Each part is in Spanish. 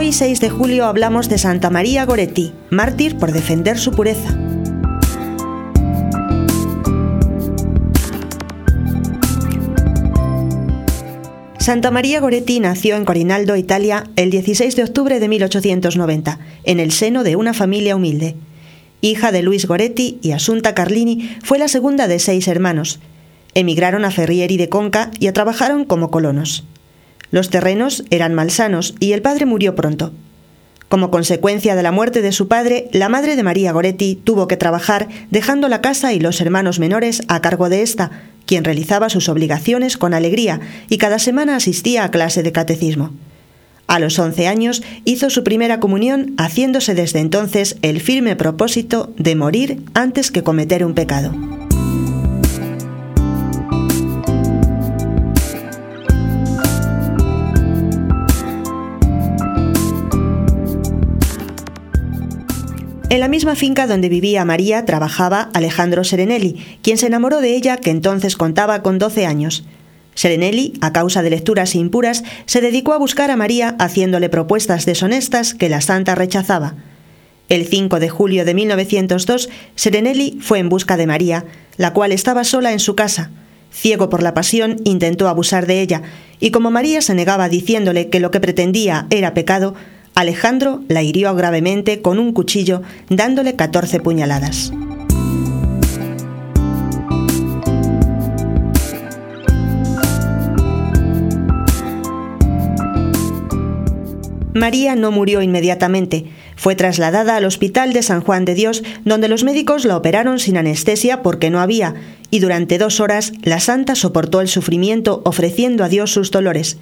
16 de julio hablamos de Santa María Goretti, mártir por defender su pureza. Santa María Goretti nació en Corinaldo, Italia, el 16 de octubre de 1890, en el seno de una familia humilde. Hija de Luis Goretti y Asunta Carlini, fue la segunda de seis hermanos. Emigraron a Ferrieri de Conca y a trabajaron como colonos. Los terrenos eran malsanos y el padre murió pronto. Como consecuencia de la muerte de su padre, la madre de María Goretti tuvo que trabajar dejando la casa y los hermanos menores a cargo de esta, quien realizaba sus obligaciones con alegría y cada semana asistía a clase de catecismo. A los once años hizo su primera comunión, haciéndose desde entonces el firme propósito de morir antes que cometer un pecado. En la misma finca donde vivía María trabajaba Alejandro Serenelli, quien se enamoró de ella que entonces contaba con 12 años. Serenelli, a causa de lecturas impuras, se dedicó a buscar a María haciéndole propuestas deshonestas que la santa rechazaba. El 5 de julio de 1902, Serenelli fue en busca de María, la cual estaba sola en su casa. Ciego por la pasión, intentó abusar de ella, y como María se negaba diciéndole que lo que pretendía era pecado, Alejandro la hirió gravemente con un cuchillo, dándole 14 puñaladas. María no murió inmediatamente. Fue trasladada al Hospital de San Juan de Dios, donde los médicos la operaron sin anestesia porque no había, y durante dos horas la santa soportó el sufrimiento ofreciendo a Dios sus dolores.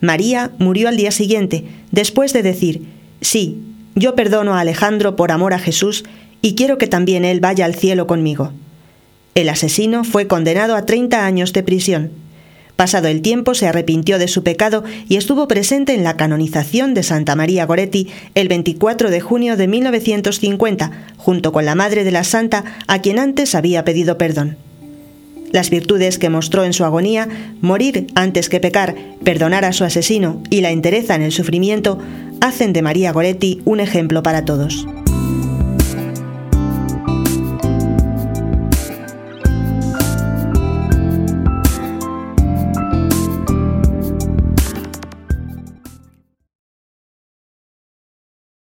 María murió al día siguiente, después de decir, sí, yo perdono a Alejandro por amor a Jesús y quiero que también él vaya al cielo conmigo. El asesino fue condenado a 30 años de prisión. Pasado el tiempo se arrepintió de su pecado y estuvo presente en la canonización de Santa María Goretti el 24 de junio de 1950, junto con la Madre de la Santa, a quien antes había pedido perdón. Las virtudes que mostró en su agonía, morir antes que pecar, perdonar a su asesino y la entereza en el sufrimiento, hacen de María Goretti un ejemplo para todos.